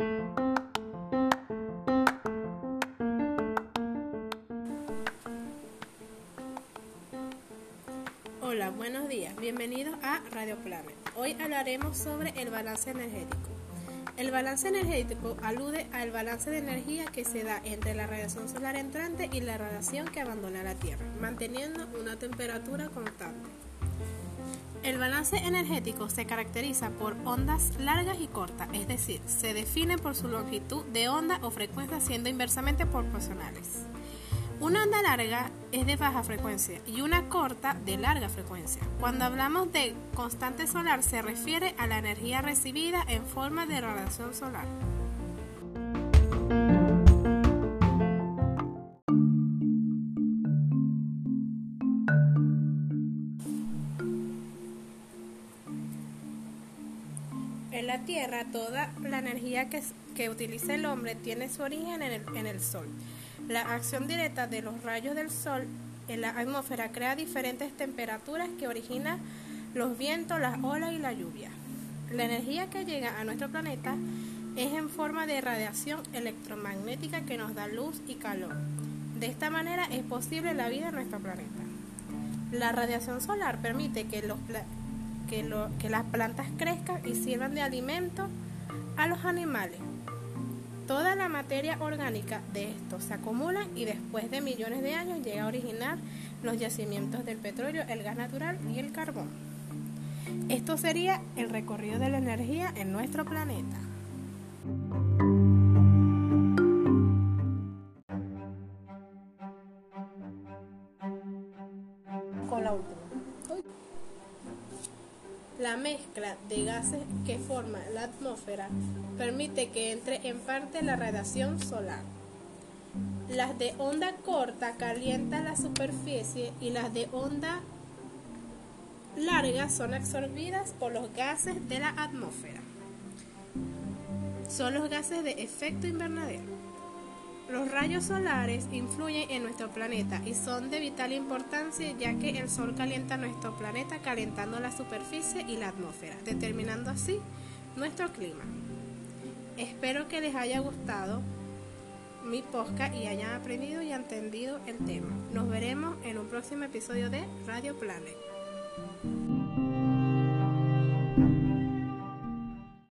Hola, buenos días. Bienvenidos a Radio Planet. Hoy hablaremos sobre el balance energético. El balance energético alude al balance de energía que se da entre la radiación solar entrante y la radiación que abandona la Tierra, manteniendo una temperatura constante. El balance energético se caracteriza por ondas largas y cortas, es decir, se define por su longitud de onda o frecuencia siendo inversamente proporcionales. Una onda larga es de baja frecuencia y una corta de larga frecuencia. Cuando hablamos de constante solar se refiere a la energía recibida en forma de radiación solar. En la Tierra toda la energía que, utiliza el hombre tiene su origen en el, en el Sol. La acción directa de los rayos del Sol en la atmósfera crea diferentes temperaturas que originan los vientos, las olas y la lluvia. La energía que llega a nuestro planeta es en forma de radiación electromagnética que nos da luz y calor. De esta manera es posible la vida en nuestro planeta. La radiación solar permite que, los, que, las plantas crezcan y sirvan de alimento a los animales. Toda la materia orgánica de estos se acumula y después de millones de años llega a originar los yacimientos del petróleo, el gas natural y el carbón. Esto sería el recorrido de la energía en nuestro planeta. Con la última. La mezcla de gases que forma la atmósfera permite que entre en parte la radiación solar. Las de onda corta calientan la superficie y las de onda larga son absorbidas por los gases de la atmósfera. Son los gases de efecto invernadero. Los rayos solares influyen en nuestro planeta y son de vital importancia ya que el Sol calienta nuestro planeta calentando la superficie y la atmósfera, determinando así nuestro clima. Espero que les haya gustado mi podcast y hayan aprendido y entendido el tema. Nos veremos en un próximo episodio de Radio Planet.